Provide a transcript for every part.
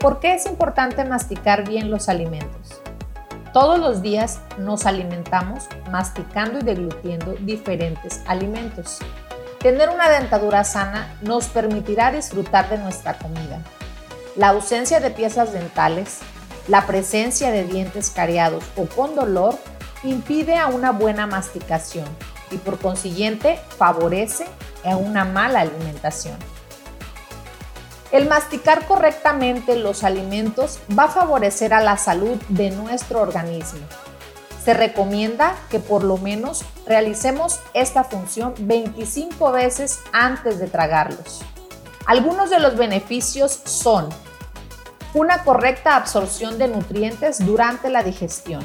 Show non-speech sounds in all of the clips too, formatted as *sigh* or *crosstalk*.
¿Por qué es importante masticar bien los alimentos? Todos los días nos alimentamos masticando y deglutiendo diferentes alimentos. Tener una dentadura sana nos permitirá disfrutar de nuestra comida. La ausencia de piezas dentales, la presencia de dientes cariados o con dolor impide a una buena masticación y por consiguiente favorece a una mala alimentación. El masticar correctamente los alimentos va a favorecer a la salud de nuestro organismo. Se recomienda que por lo menos realicemos esta función 25 veces antes de tragarlos. Algunos de los beneficios son una correcta absorción de nutrientes durante la digestión.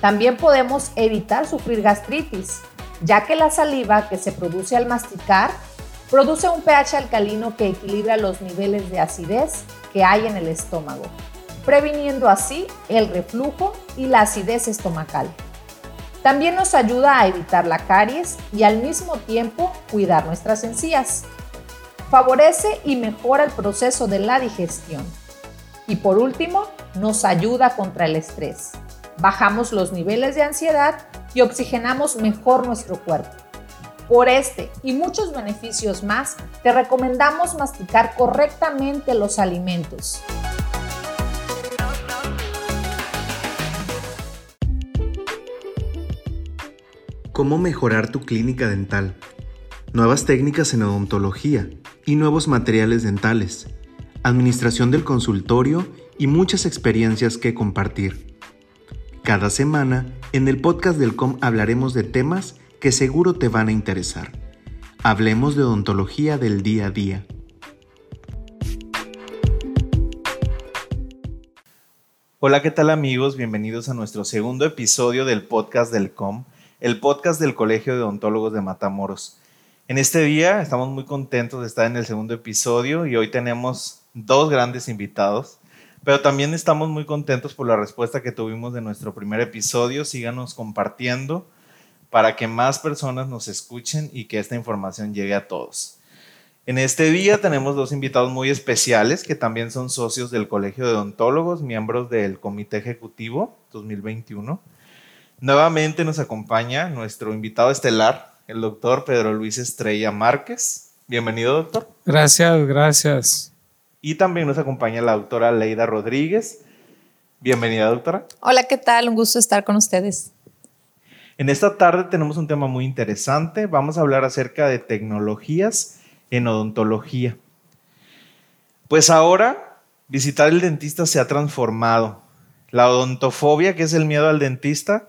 También podemos evitar sufrir gastritis, ya que la saliva que se produce al masticar Produce un pH alcalino que equilibra los niveles de acidez que hay en el estómago, previniendo así el reflujo y la acidez estomacal. También nos ayuda a evitar la caries y al mismo tiempo cuidar nuestras encías. Favorece y mejora el proceso de la digestión. Y por último, nos ayuda contra el estrés. Bajamos los niveles de ansiedad y oxigenamos mejor nuestro cuerpo. Por este y muchos beneficios más, te recomendamos masticar correctamente los alimentos. ¿Cómo mejorar tu clínica dental? Nuevas técnicas en odontología y nuevos materiales dentales, administración del consultorio y muchas experiencias que compartir. Cada semana, en el podcast del COM hablaremos de temas que seguro te van a interesar. Hablemos de odontología del día a día. Hola, ¿qué tal amigos? Bienvenidos a nuestro segundo episodio del podcast del COM, el podcast del Colegio de Odontólogos de Matamoros. En este día estamos muy contentos de estar en el segundo episodio y hoy tenemos dos grandes invitados, pero también estamos muy contentos por la respuesta que tuvimos de nuestro primer episodio. Síganos compartiendo para que más personas nos escuchen y que esta información llegue a todos. En este día tenemos dos invitados muy especiales que también son socios del Colegio de Odontólogos, miembros del Comité Ejecutivo 2021. Nuevamente nos acompaña nuestro invitado estelar, el doctor Pedro Luis Estrella Márquez. Bienvenido, doctor. Gracias, gracias. Y también nos acompaña la doctora Leida Rodríguez. Bienvenida, doctora. Hola, ¿qué tal? Un gusto estar con ustedes. En esta tarde tenemos un tema muy interesante. Vamos a hablar acerca de tecnologías en odontología. Pues ahora visitar el dentista se ha transformado. La odontofobia, que es el miedo al dentista,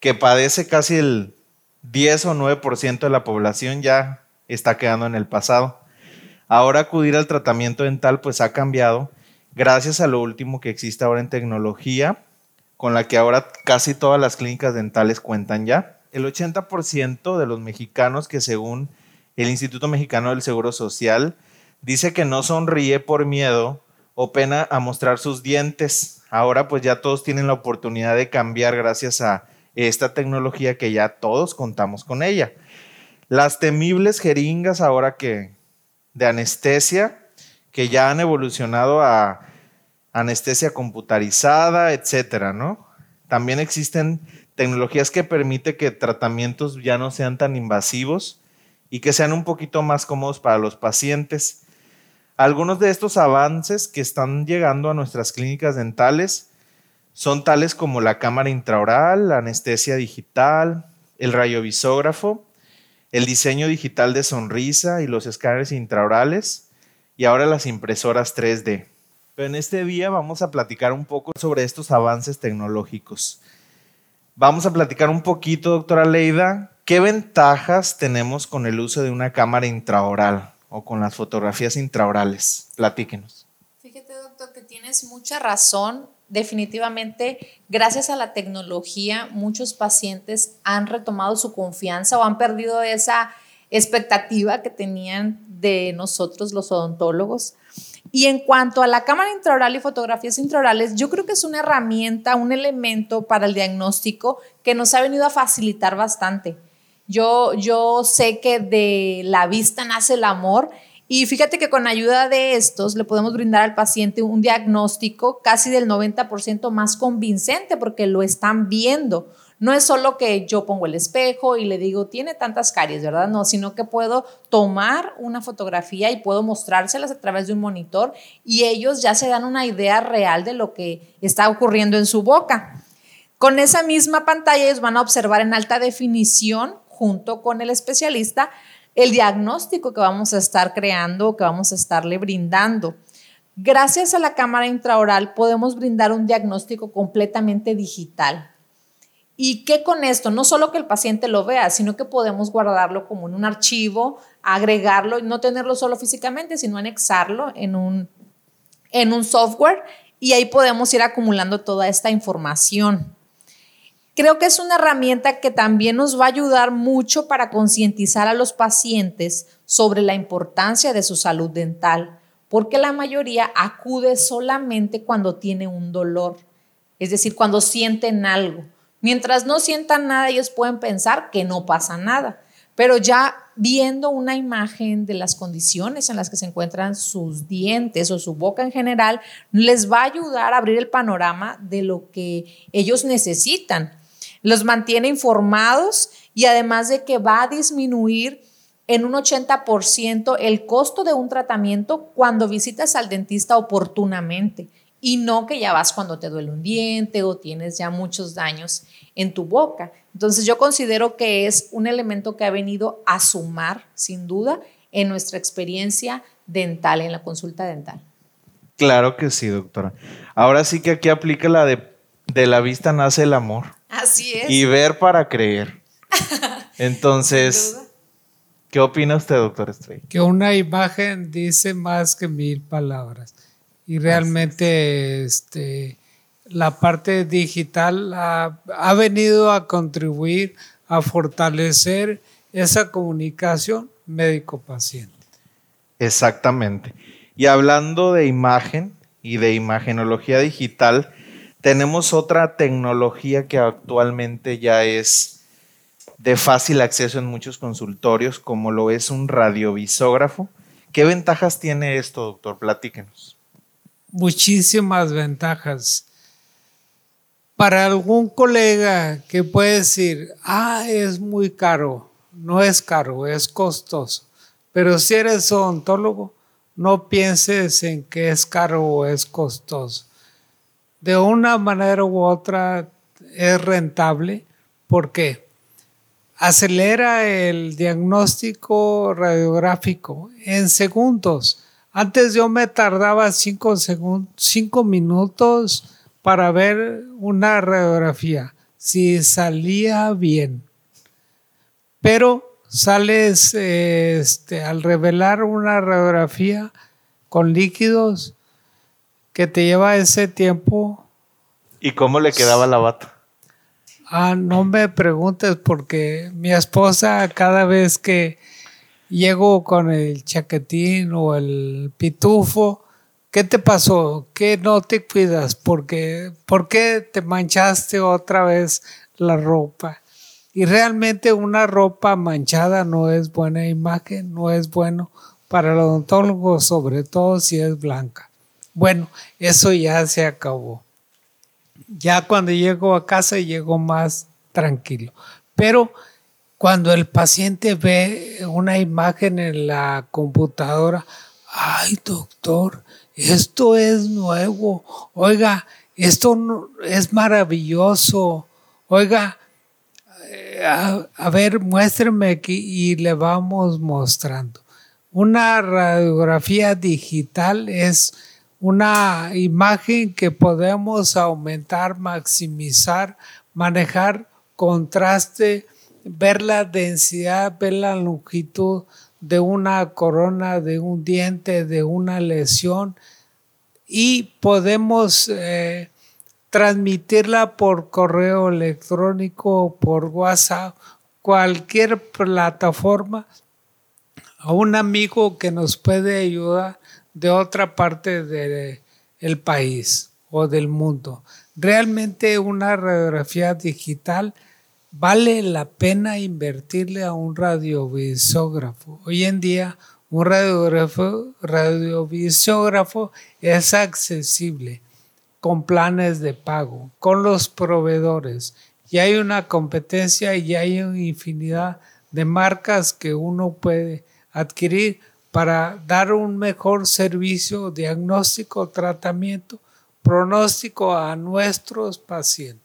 que padece casi el 10 o 9% de la población, ya está quedando en el pasado. Ahora acudir al tratamiento dental pues ha cambiado gracias a lo último que existe ahora en tecnología con la que ahora casi todas las clínicas dentales cuentan ya. El 80% de los mexicanos que según el Instituto Mexicano del Seguro Social dice que no sonríe por miedo o pena a mostrar sus dientes. Ahora pues ya todos tienen la oportunidad de cambiar gracias a esta tecnología que ya todos contamos con ella. Las temibles jeringas ahora que de anestesia que ya han evolucionado a anestesia computarizada, etcétera, ¿no? También existen tecnologías que permiten que tratamientos ya no sean tan invasivos y que sean un poquito más cómodos para los pacientes. Algunos de estos avances que están llegando a nuestras clínicas dentales son tales como la cámara intraoral, la anestesia digital, el radiovisógrafo, el diseño digital de sonrisa y los escáneres intraorales y ahora las impresoras 3D. Pero en este día vamos a platicar un poco sobre estos avances tecnológicos. Vamos a platicar un poquito, doctora Leida, qué ventajas tenemos con el uso de una cámara intraoral o con las fotografías intraorales. Platíquenos. Fíjate, doctor, que tienes mucha razón. Definitivamente, gracias a la tecnología, muchos pacientes han retomado su confianza o han perdido esa expectativa que tenían de nosotros los odontólogos. Y en cuanto a la cámara intraoral y fotografías intraorales, yo creo que es una herramienta, un elemento para el diagnóstico que nos ha venido a facilitar bastante. Yo, yo sé que de la vista nace el amor Y fíjate que con ayuda de estos le podemos brindar al paciente un diagnóstico casi del 90% más convincente porque lo están viendo. No es solo que yo pongo el espejo y le digo, tiene tantas caries, ¿verdad? No, sino que puedo tomar una fotografía y puedo mostrárselas a través de un monitor y ellos ya se dan una idea real de lo que está ocurriendo en su boca. Con esa misma pantalla ellos van a observar en alta definición junto con el especialista el diagnóstico que vamos a estar creando, que vamos a estarle brindando. Gracias a la cámara intraoral podemos brindar un diagnóstico completamente digital. Y que con esto, no solo que el paciente lo vea, sino que podemos guardarlo como en un archivo, agregarlo, y no tenerlo solo físicamente, sino anexarlo en un, en un software y ahí podemos ir acumulando toda esta información. Creo que es una herramienta que también nos va a ayudar mucho para concientizar a los pacientes sobre la importancia de su salud dental, porque la mayoría acude solamente cuando tiene un dolor, es decir, cuando sienten algo. Mientras no sientan nada, ellos pueden pensar que no pasa nada, pero ya viendo una imagen de las condiciones en las que se encuentran sus dientes o su boca en general, les va a ayudar a abrir el panorama de lo que ellos necesitan. Los mantiene informados y además de que va a disminuir en un 80% el costo de un tratamiento cuando visitas al dentista oportunamente y no que ya vas cuando te duele un diente o tienes ya muchos daños en tu boca. Entonces yo considero que es un elemento que ha venido a sumar, sin duda, en nuestra experiencia dental, en la consulta dental. Claro que sí, doctora. Ahora sí que aquí aplica la de, de la vista nace el amor. Así es. Y ver para creer. *laughs* Entonces, ¿qué opina usted, doctor Estrella? Que una imagen dice más que mil palabras. Y realmente este, la parte digital ha, ha venido a contribuir a fortalecer esa comunicación médico-paciente. Exactamente. Y hablando de imagen y de imagenología digital, tenemos otra tecnología que actualmente ya es de fácil acceso en muchos consultorios, como lo es un radiovisógrafo. ¿Qué ventajas tiene esto, doctor? Platíquenos. Muchísimas ventajas. Para algún colega que puede decir, ah, es muy caro, no es caro, es costoso. Pero si eres odontólogo, no pienses en que es caro o es costoso de una manera u otra es rentable porque acelera el diagnóstico radiográfico en segundos. Antes yo me tardaba cinco, cinco minutos para ver una radiografía, si salía bien. Pero sales este, al revelar una radiografía con líquidos, que te lleva ese tiempo. ¿Y cómo le quedaba la bata? Ah, no me preguntes porque mi esposa cada vez que llego con el chaquetín o el pitufo, ¿qué te pasó? ¿Qué no te cuidas? Porque, ¿Por qué te manchaste otra vez la ropa? Y realmente una ropa manchada no es buena imagen, no es bueno para el odontólogo, sobre todo si es blanca. Bueno, eso ya se acabó. Ya cuando llego a casa llego más tranquilo. Pero cuando el paciente ve una imagen en la computadora, ay doctor, esto es nuevo, oiga, esto es maravilloso, oiga, eh, a, ver, muéstreme aquí y le vamos mostrando. Una radiografía digital es una imagen que podemos aumentar, maximizar, manejar contraste, ver la densidad, ver la longitud de una corona, de un diente, de una lesión y podemos eh, transmitirla por correo electrónico, por WhatsApp, cualquier plataforma a un amigo que nos puede ayudar de otra parte del país o del mundo. Realmente una radiografía digital vale la pena invertirle a un radiovisógrafo. Hoy en día un radiógrafo, radiovisiógrafo es accesible con planes de pago, con los proveedores. Y hay una competencia y hay una infinidad de marcas que uno puede adquirir para dar un mejor servicio, diagnóstico, tratamiento, pronóstico a nuestros pacientes.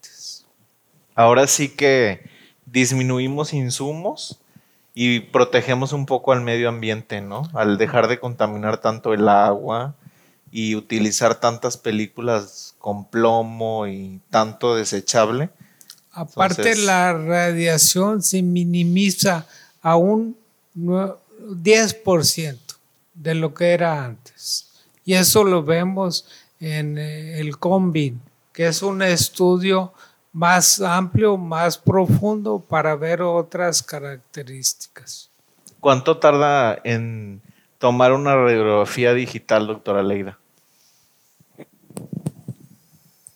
Ahora sí que disminuimos insumos y protegemos un poco al medio ambiente, ¿no? Al dejar de contaminar tanto el agua y utilizar tantas películas con plomo y tanto desechable. Aparte la radiación se minimiza a un 10% de lo que era antes. Y eso lo vemos en eh, el COMBIN, que es un estudio más amplio, más profundo para ver otras características. ¿Cuánto tarda en tomar una radiografía digital, doctora Leida?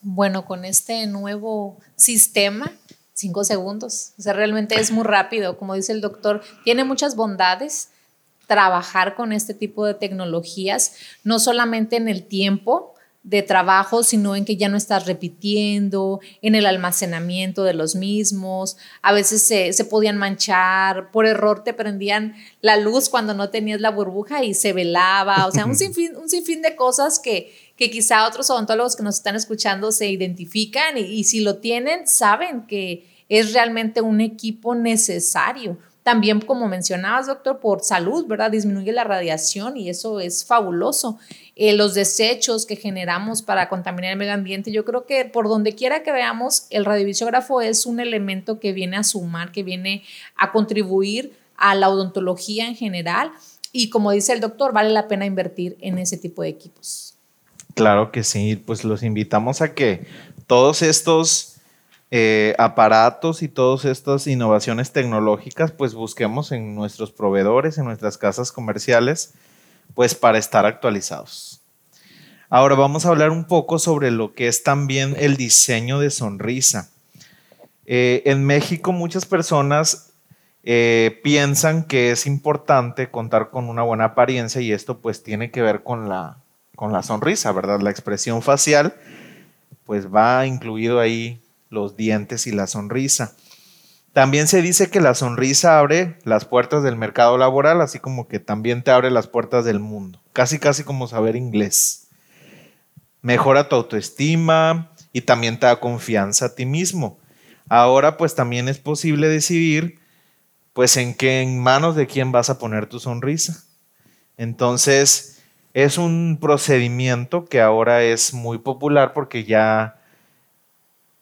Bueno, con este nuevo sistema, cinco segundos. O sea, realmente es muy rápido. Como dice el doctor, tiene muchas bondades trabajar con este tipo de tecnologías, no solamente en el tiempo, de trabajo, sino en que ya no estás repitiendo, en el almacenamiento de los mismos. A veces se, podían manchar, por error te prendían la luz cuando no tenías la burbuja y se velaba. O sea, un *laughs* sinfín, un sinfín de cosas que, que quizá otros odontólogos que nos están escuchando se identifican y si lo tienen, saben que es realmente un equipo necesario también, como mencionabas, doctor, por salud, ¿verdad? Disminuye la radiación y eso es fabuloso. Eh, los desechos que generamos para contaminar el medio ambiente, yo creo que por donde quiera que veamos, el radiovisiógrafo es un elemento que viene a sumar, que viene a contribuir a la odontología en general. Y como dice el doctor, vale la pena invertir en ese tipo de equipos. Claro que sí, pues los invitamos a que todos estos eh, aparatos y todas estas innovaciones tecnológicas, pues busquemos en nuestros proveedores, en nuestras casas comerciales, pues para estar actualizados. Ahora vamos a hablar un poco sobre lo que es también el diseño de sonrisa. Eh, en México muchas personas eh, piensan que es importante contar con una buena apariencia y esto pues tiene que ver con la, con la sonrisa, ¿verdad? La expresión facial pues va incluido ahí los dientes y la sonrisa. También se dice que la sonrisa abre las puertas del mercado laboral, así como que también te abre las puertas del mundo. Casi, casi como saber inglés. Mejora tu autoestima y también te da confianza a ti mismo. Ahora pues también es posible decidir pues en qué en manos de quién vas a poner tu sonrisa. Entonces es un procedimiento que ahora es muy popular porque ya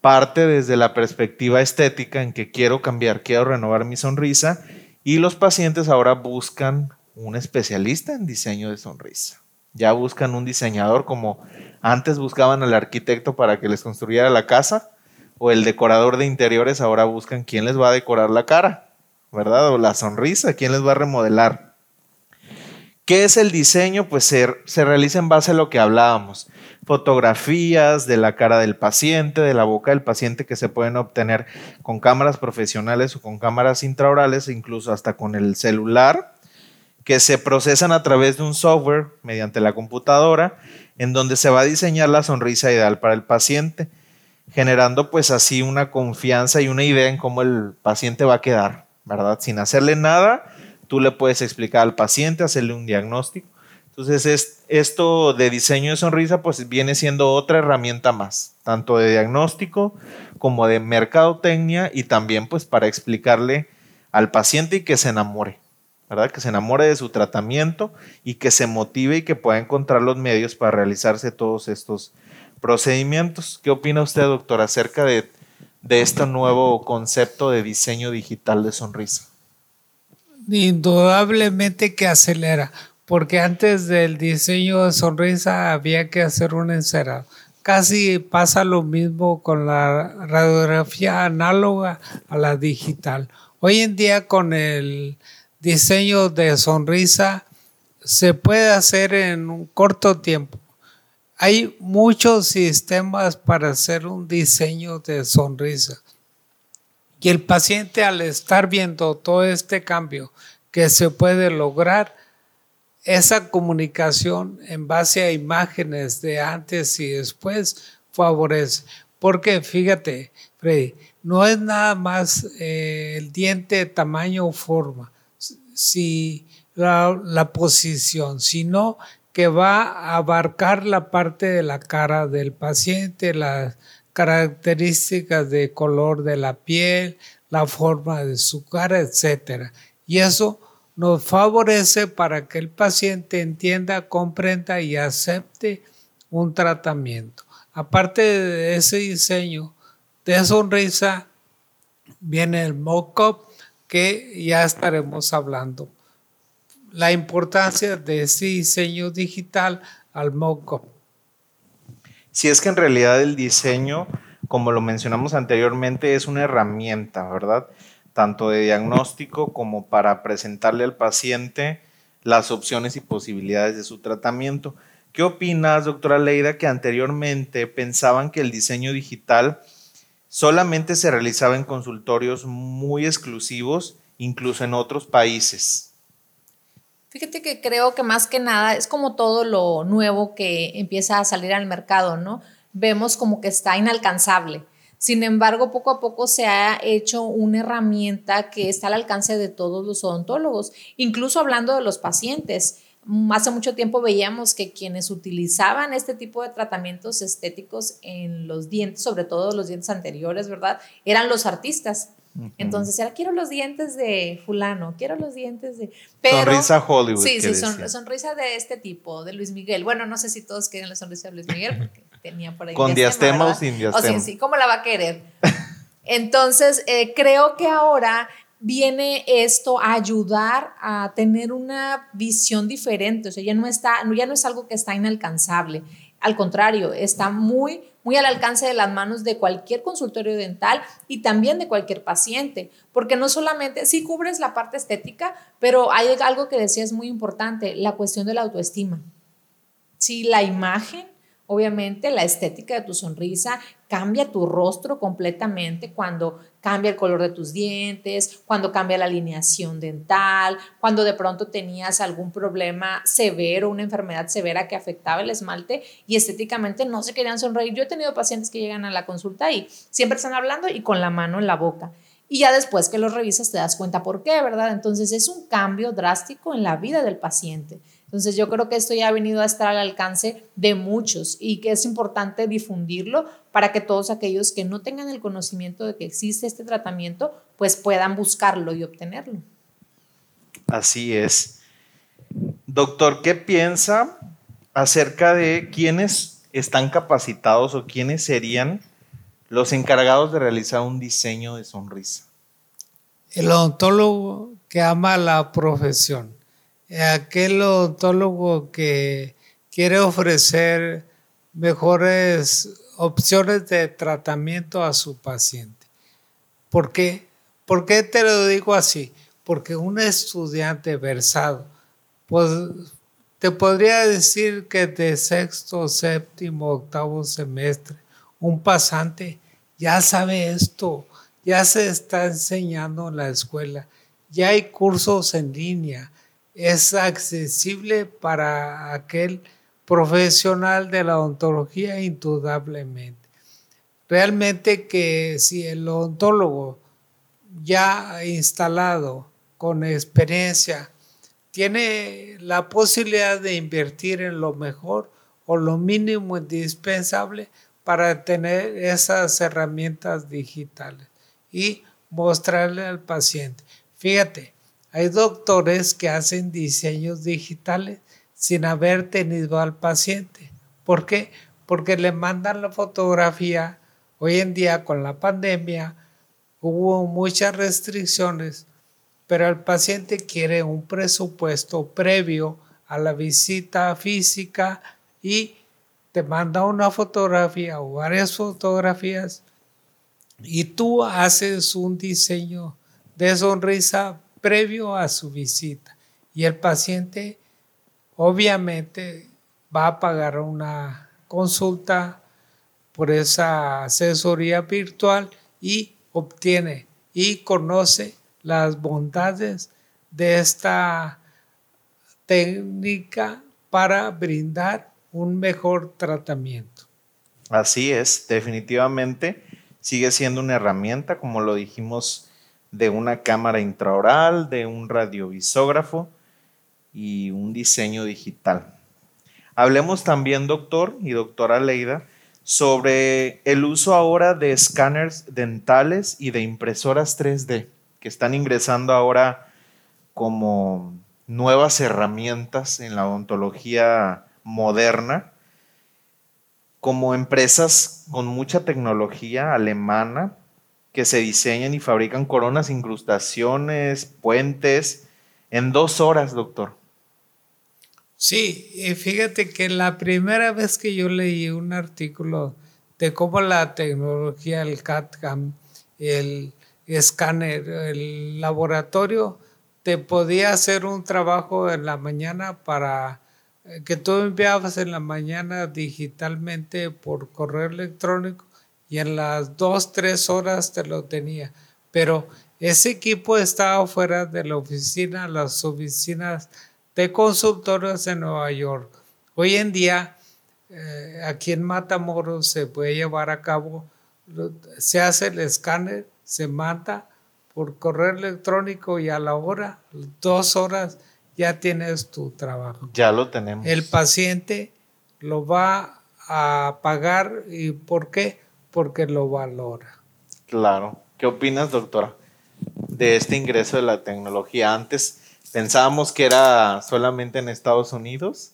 parte desde la perspectiva estética en que quiero cambiar, quiero renovar mi sonrisa y los pacientes ahora buscan un especialista en diseño de sonrisa. Ya buscan un diseñador como antes buscaban al arquitecto para que les construyera la casa o el decorador de interiores, ahora buscan quién les va a decorar la cara, ¿verdad? O la sonrisa, quién les va a remodelar. ¿Qué es el diseño? Pues se, se realiza en base a lo que hablábamos fotografías de la cara del paciente, de la boca del paciente que se pueden obtener con cámaras profesionales o con cámaras intraorales, incluso hasta con el celular, que se procesan a través de un software mediante la computadora, en donde se va a diseñar la sonrisa ideal para el paciente, generando pues así una confianza y una idea en cómo el paciente va a quedar, ¿verdad? Sin hacerle nada, tú le puedes explicar al paciente, hacerle un diagnóstico entonces, esto de diseño de sonrisa, pues viene siendo otra herramienta más, tanto de diagnóstico como de mercadotecnia y también pues para explicarle al paciente y que se enamore, ¿verdad? Que se enamore de su tratamiento y que se motive y que pueda encontrar los medios para realizarse todos estos procedimientos. ¿Qué opina usted, doctor, acerca de, de este nuevo concepto de diseño digital de sonrisa? Indudablemente que acelera porque antes del diseño de sonrisa había que hacer un encerado. Casi pasa lo mismo con la radiografía análoga a la digital. Hoy en día con el diseño de sonrisa se puede hacer en un corto tiempo. Hay muchos sistemas para hacer un diseño de sonrisa. Y el paciente al estar viendo todo este cambio que se puede lograr, esa comunicación en base a imágenes de antes y después favorece. Porque fíjate, Freddy, no es nada más eh, el diente tamaño o forma, si la, posición, sino que va a abarcar la parte de la cara del paciente, las características de color de la piel, la forma de su cara, etc. Y eso nos favorece para que el paciente entienda, comprenda y acepte un tratamiento. Aparte de ese diseño de sonrisa, viene el mock-up que ya estaremos hablando. La importancia de ese diseño digital al mock-up. Si es que en realidad el diseño, como lo mencionamos anteriormente, es una herramienta, ¿verdad? tanto de diagnóstico como para presentarle al paciente las opciones y posibilidades de su tratamiento. ¿Qué opinas, doctora Leida, que anteriormente pensaban que el diseño digital solamente se realizaba en consultorios muy exclusivos, incluso en otros países? Fíjate que creo que más que nada es como todo lo nuevo que empieza a salir al mercado, ¿no? Vemos como que está inalcanzable. Sin embargo, poco a poco se ha hecho una herramienta que está al alcance de todos los odontólogos, incluso hablando de los pacientes. Hace mucho tiempo veíamos que quienes utilizaban este tipo de tratamientos estéticos en los dientes, sobre todo los dientes anteriores, ¿verdad? Eran los artistas. Entonces era, quiero los dientes de fulano, quiero los dientes de... sonrisa Hollywood. Sí, sí, sonrisa de este tipo, de Luis Miguel. Bueno, no sé si todos quieren la sonrisa de Luis Miguel, porque *laughs* tenía por ahí... Con diastema, o sin diastema. O sí, sí, ¿cómo la va a querer? *laughs* Entonces, eh, creo que ahora viene esto a ayudar a tener una visión diferente, o sea, ya no, está, ya no es algo que está inalcanzable, al contrario, está muy, muy al alcance de las manos de cualquier consultorio dental y también de cualquier paciente, porque no solamente, sí cubres la parte estética, pero hay algo que decías muy importante, la cuestión de la autoestima. Si la imagen Obviamente la estética de tu sonrisa cambia tu rostro completamente cuando cambia el color de tus dientes, cuando cambia la alineación dental, cuando de pronto tenías algún problema severo, una enfermedad severa que afectaba el esmalte y estéticamente no se querían sonreír. Yo he tenido pacientes que llegan a la consulta y siempre están hablando y con la mano en la boca. Y ya después que los revisas te das cuenta por qué, ¿verdad? Entonces es un cambio drástico en la vida del paciente. Entonces yo creo que esto ya ha venido a estar al alcance de muchos y que es importante difundirlo para que todos aquellos que no tengan el conocimiento de que existe este tratamiento, pues puedan buscarlo y obtenerlo. Así es. Doctor, ¿qué piensa acerca de quiénes están capacitados o quiénes serían los encargados de realizar un diseño de sonrisa? El odontólogo que ama la profesión aquel odontólogo que quiere ofrecer mejores opciones de tratamiento a su paciente. ¿Por qué? ¿Por qué te lo digo así? Porque un estudiante versado, pues te podría decir que de sexto, séptimo, octavo semestre, un pasante ya sabe esto, ya se está enseñando en la escuela, ya hay cursos en línea, es accesible para aquel profesional de la odontología indudablemente. Realmente que si el odontólogo ya instalado con experiencia tiene la posibilidad de invertir en lo mejor o lo mínimo indispensable para tener esas herramientas digitales y mostrarle al paciente. Fíjate, hay doctores que hacen diseños digitales sin haber tenido al paciente. ¿Por qué? Porque le mandan la fotografía. Hoy en día con la pandemia hubo muchas restricciones, pero el paciente quiere un presupuesto previo a la visita física y te manda una fotografía o varias fotografías y tú haces un diseño de sonrisa previo a su visita. Y el paciente obviamente va a pagar una consulta por esa asesoría virtual y obtiene y conoce las bondades de esta técnica para brindar un mejor tratamiento. Así es, definitivamente sigue siendo una herramienta, como lo dijimos, de una cámara intraoral, de un radiovisógrafo y un diseño digital. Hablemos también, doctor y doctora Leida, sobre el uso ahora de escáneres dentales y de impresoras 3D, que están ingresando ahora como nuevas herramientas en la odontología moderna, como empresas con mucha tecnología alemana que se diseñan y fabrican coronas, incrustaciones, puentes, en dos horas, doctor. Sí, y fíjate que la primera vez que yo leí un artículo de cómo la tecnología, el CAD-CAM, el escáner, el laboratorio, te podía hacer un trabajo en la mañana para eh, que tú enviabas en la mañana digitalmente por correo electrónico y en las dos, tres horas te lo tenía. Pero ese equipo estaba fuera de la oficina, las oficinas de consultorios en Nueva York. Hoy en día, eh, aquí en Matamoros se puede llevar a cabo, se hace el escáner, se manda por correo electrónico y a la hora, dos horas, ya tienes tu trabajo. Ya lo tenemos. El paciente lo va a pagar y ¿por qué? Porque lo valora. Claro. ¿Qué opinas, doctora, de este ingreso de la tecnología? Antes pensábamos que era solamente en Estados Unidos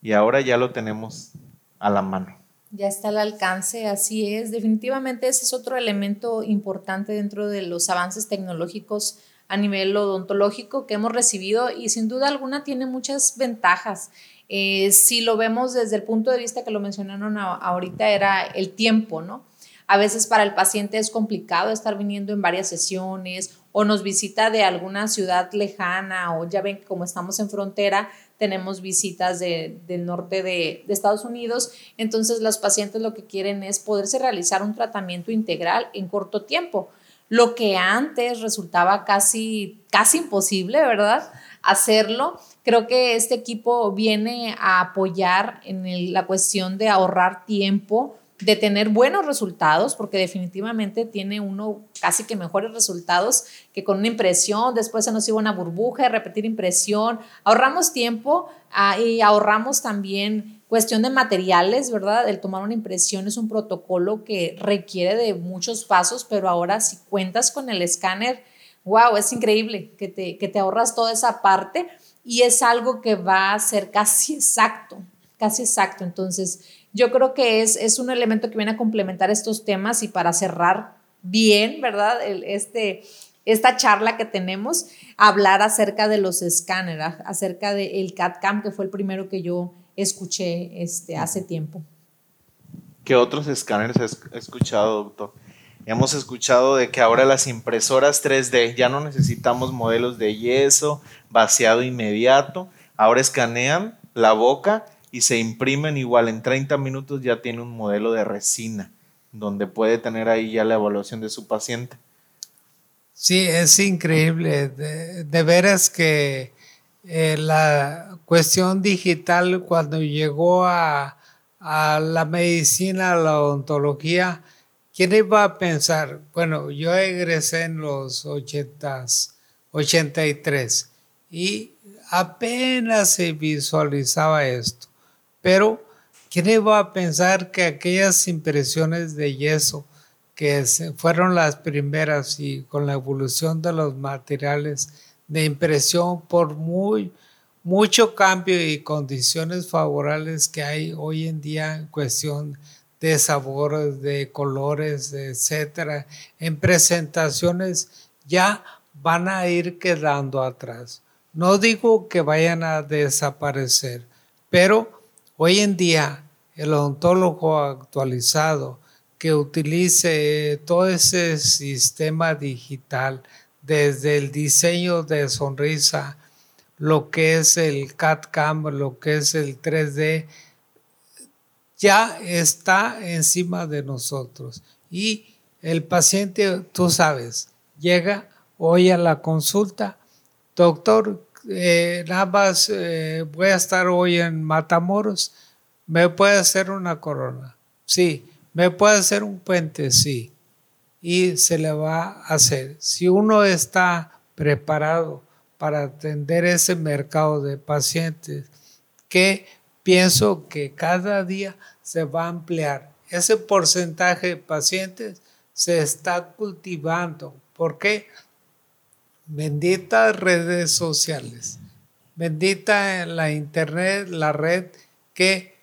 y ahora ya lo tenemos a la mano. Ya está al alcance, así es. Definitivamente ese es otro elemento importante dentro de los avances tecnológicos a nivel odontológico que hemos recibido y sin duda alguna tiene muchas ventajas. Eh, si lo vemos desde el punto de vista que lo mencionaron ahorita, era el tiempo, ¿no? A veces para el paciente es complicado estar viniendo en varias sesiones o nos visita de alguna ciudad lejana o ya ven como estamos en frontera, tenemos visitas del norte de, de, Estados Unidos, entonces los pacientes lo que quieren es poderse realizar un tratamiento integral en corto tiempo, lo que antes resultaba casi, casi imposible, ¿verdad? Hacerlo. Creo que este equipo viene a apoyar en la cuestión de ahorrar tiempo, de tener buenos resultados, porque definitivamente tiene uno casi que mejores resultados que con una impresión, después se nos iba una burbuja de repetir impresión, ahorramos tiempo ah, y ahorramos también cuestión de materiales, ¿verdad? El tomar una impresión es un protocolo que requiere de muchos pasos, pero ahora si cuentas con el escáner, wow, es increíble que te, que te ahorras toda esa parte y es algo que va a ser casi exacto, casi exacto. Entonces, yo creo que es, es un elemento que viene a complementar estos temas y para cerrar bien, ¿verdad? este, esta charla que tenemos, hablar acerca de los escáneres, acerca del CAD-CAM, que fue el primero que yo escuché este, hace tiempo. ¿Qué otros escáneres has escuchado, doctor? Hemos escuchado de que ahora las impresoras 3D ya no necesitamos modelos de yeso, vaciado inmediato, ahora escanean la boca y se imprimen igual en 30 minutos ya tiene un modelo de resina donde puede tener ahí ya la evaluación de su paciente. Sí, es increíble. De, veras que eh, la cuestión digital cuando llegó a, la medicina, a la odontología, ¿quién iba a pensar? Bueno, yo egresé en los 80, 83 y apenas se visualizaba esto. Pero, ¿quién iba a pensar que aquellas impresiones de yeso, que fueron las primeras y con la evolución de los materiales de impresión, por muy, mucho cambio y condiciones favorables que hay hoy en día en cuestión de sabores, de colores, etcétera, en presentaciones ya van a ir quedando atrás. No digo que vayan a desaparecer, pero Hoy en día, el odontólogo actualizado que utilice todo ese sistema digital, desde el diseño de sonrisa, lo que es el CAD-CAM, lo que es el 3D, ya está encima de nosotros. Y el paciente, tú sabes, llega hoy a la consulta, doctor, eh, nada más eh, voy a estar hoy en Matamoros, ¿me puede hacer una corona? Sí. ¿Me puede hacer un puente? Sí. Y se le va a hacer. Si uno está preparado para atender ese mercado de pacientes, que pienso que cada día se va a ampliar. Ese porcentaje de pacientes se está cultivando. ¿Por qué? Benditas redes sociales, bendita la internet, la red que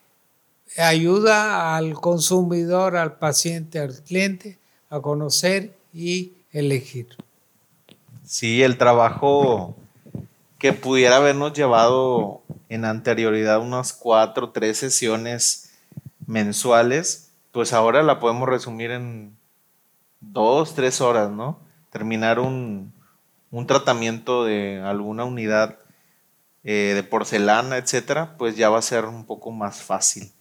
ayuda al consumidor, al paciente, al cliente a conocer y elegir. Sí, el trabajo que pudiera habernos llevado en anterioridad unas cuatro, tres sesiones mensuales, pues ahora la podemos resumir en dos, tres horas, ¿no? Terminar un, un tratamiento de alguna unidad eh, de porcelana, etcétera, pues ya va a ser un poco más fácil.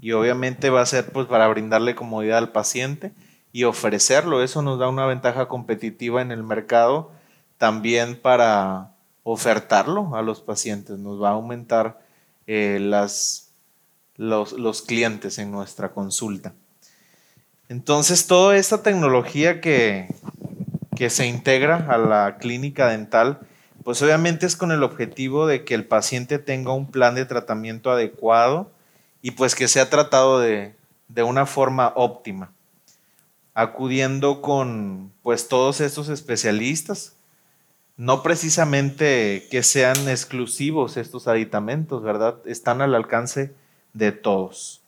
Y obviamente va a ser pues para brindarle comodidad al paciente y ofrecerlo. Eso nos da una ventaja competitiva en el mercado también para ofertarlo a los pacientes. Nos va a aumentar eh, las, los, los clientes en nuestra consulta. Entonces, toda esta tecnología que, que se integra a la clínica dental, pues obviamente es con el objetivo de que el paciente tenga un plan de tratamiento adecuado y pues que sea tratado de, de una forma óptima, acudiendo con pues todos estos especialistas, no precisamente que sean exclusivos estos aditamentos, ¿verdad? Están al alcance de todos.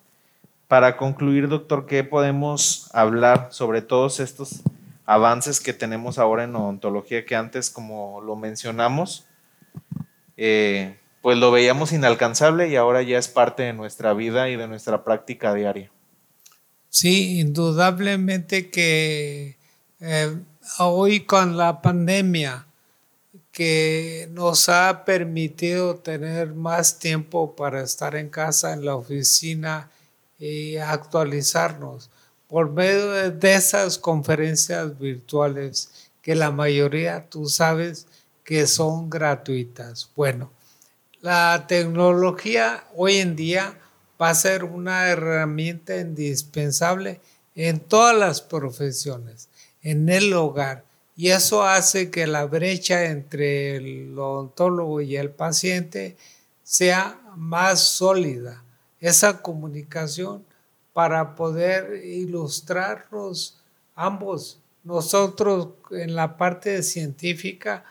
Para concluir, doctor, ¿qué podemos hablar sobre todos estos avances que tenemos ahora en odontología que antes, como lo mencionamos, eh, pues lo veíamos inalcanzable y ahora ya es parte de nuestra vida y de nuestra práctica diaria. Sí, indudablemente que eh, hoy con la pandemia que nos ha permitido tener más tiempo para estar en casa, en la oficina y actualizarnos por medio de esas conferencias virtuales que la mayoría tú sabes que son gratuitas. Bueno, la tecnología hoy en día va a ser una herramienta indispensable en todas las profesiones, en el hogar. Y eso hace que la brecha entre el odontólogo y el paciente sea más sólida. Esa comunicación para poder ilustrarnos ambos, nosotros en la parte científica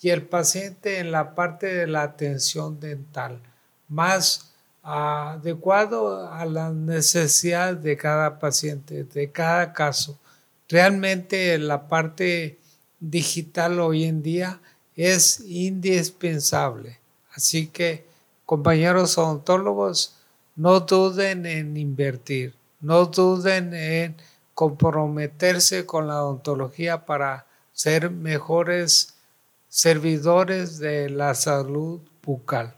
y el paciente en la parte de la atención dental, más adecuado a la necesidad de cada paciente, de cada caso. Realmente la parte digital hoy en día es indispensable. Así que, compañeros odontólogos, no duden en invertir, no duden en comprometerse con la odontología para ser mejores servidores de la salud bucal.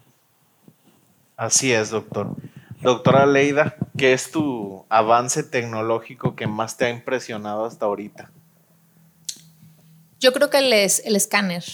Así es, doctor. Doctora Leida, ¿qué es tu avance tecnológico que más te ha impresionado hasta ahorita? Yo creo que el, el escáner.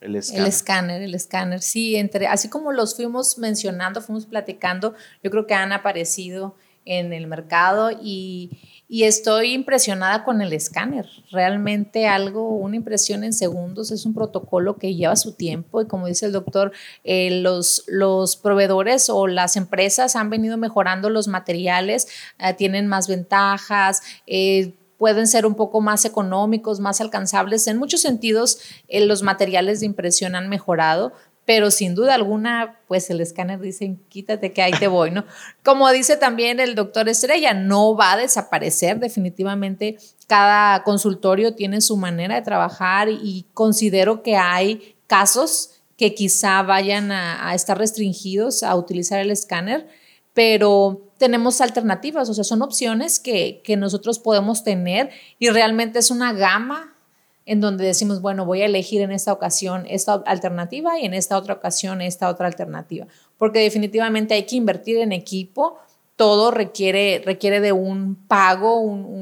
El escáner. El escáner, Sí, entre, así como los fuimos mencionando, fuimos platicando, yo creo que han aparecido en el mercado y, estoy impresionada con el escáner. Realmente algo, una impresión en segundos, es un protocolo que lleva su tiempo y como dice el doctor, eh, los, los proveedores o las empresas han venido mejorando los materiales, eh, tienen más ventajas. Eh, pueden ser un poco más económicos, más alcanzables. En muchos sentidos, eh, los materiales de impresión han mejorado, pero sin duda alguna, pues el escáner dice, quítate que ahí te *laughs* voy, ¿no? Como dice también el doctor Estrella, no va a desaparecer definitivamente. Cada consultorio tiene su manera de trabajar y considero que hay casos que quizá vayan a estar restringidos a utilizar el escáner, pero tenemos alternativas, o sea, son opciones que, nosotros podemos tener y realmente es una gama en donde decimos, bueno, voy a elegir en esta ocasión esta alternativa y en esta otra ocasión esta otra alternativa, porque definitivamente hay que invertir en equipo, todo requiere, requiere de un pago, un,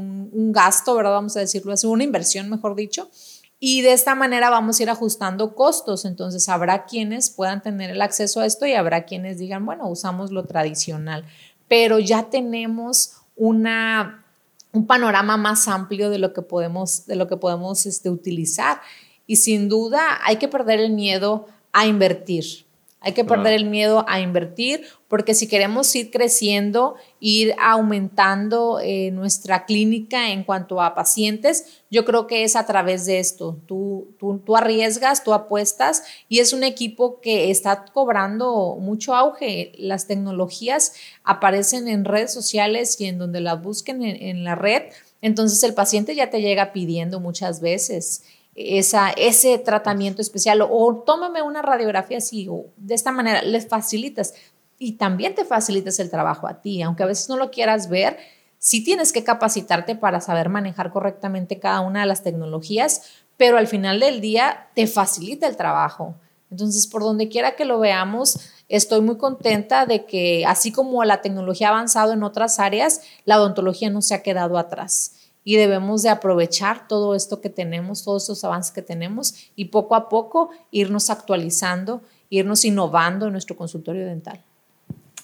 gasto, ¿verdad? Vamos a decirlo así, una inversión, mejor dicho, Y de esta manera vamos a ir ajustando costos. Entonces habrá quienes puedan tener el acceso a esto y habrá quienes digan, bueno, usamos lo tradicional. Pero ya tenemos una, un panorama más amplio de lo que podemos, de lo que podemos este, utilizar. Y sin duda hay que perder el miedo a invertir. Hay que perder el miedo a invertir porque si queremos ir creciendo, ir aumentando eh, nuestra clínica en cuanto a pacientes, yo creo que es a través de esto. Tú, tú, tú arriesgas, tú apuestas y es un equipo que está cobrando mucho auge. Las tecnologías aparecen en redes sociales y en donde las busquen en, en la red. Entonces el paciente ya te llega pidiendo muchas veces esa, ese tratamiento especial o, tómame una radiografía así o de esta manera, les facilitas y también te facilitas el trabajo a ti, aunque a veces no lo quieras ver, sí tienes que capacitarte para saber manejar correctamente cada una de las tecnologías, pero al final del día te facilita el trabajo. Entonces, por donde quiera que lo veamos, estoy muy contenta de que así como la tecnología ha avanzado en otras áreas, la odontología no se ha quedado atrás y debemos de aprovechar todo esto que tenemos, todos esos avances que tenemos y poco a poco irnos actualizando, irnos innovando en nuestro consultorio dental.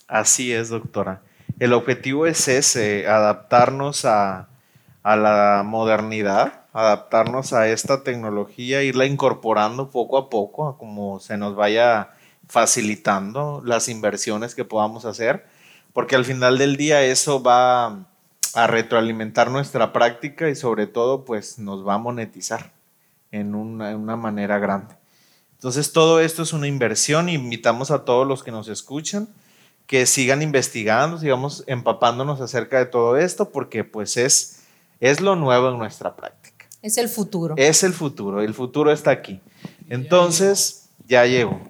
Así es, doctora. El objetivo es ese, adaptarnos a, a la modernidad, adaptarnos a esta tecnología, irla incorporando poco a poco, como se nos vaya facilitando las inversiones que podamos hacer, porque al final del día eso va a retroalimentar nuestra práctica y sobre todo pues nos va a monetizar en una, manera grande. Entonces todo esto es una inversión y invitamos a todos los que nos escuchan que sigan investigando, sigamos empapándonos acerca de todo esto porque pues es, es lo nuevo en nuestra práctica. Es el futuro. Es el futuro, el futuro está aquí. Entonces ya llegó.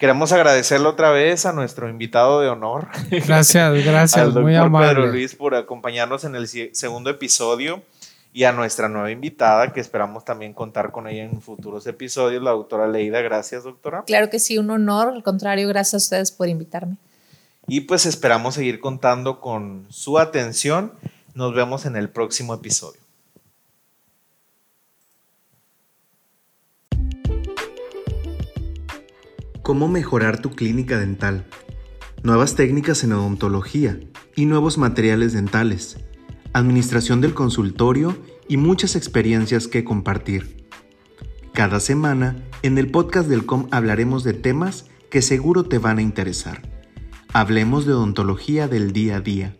Queremos agradecerle otra vez a nuestro invitado de honor. *laughs* Gracias, gracias, al doctor muy amable. Pedro Luis por acompañarnos en el segundo episodio y a nuestra nueva invitada que esperamos también contar con ella en futuros episodios, la doctora Leida. Gracias, doctora. Claro que sí, un honor. Al contrario, gracias a ustedes por invitarme. Y pues esperamos seguir contando con su atención. Nos vemos en el próximo episodio. Cómo mejorar tu clínica dental, nuevas técnicas en odontología y nuevos materiales dentales, administración del consultorio y muchas experiencias que compartir. Cada semana, en el podcast del COM hablaremos de temas que seguro te van a interesar. Hablemos de odontología del día a día.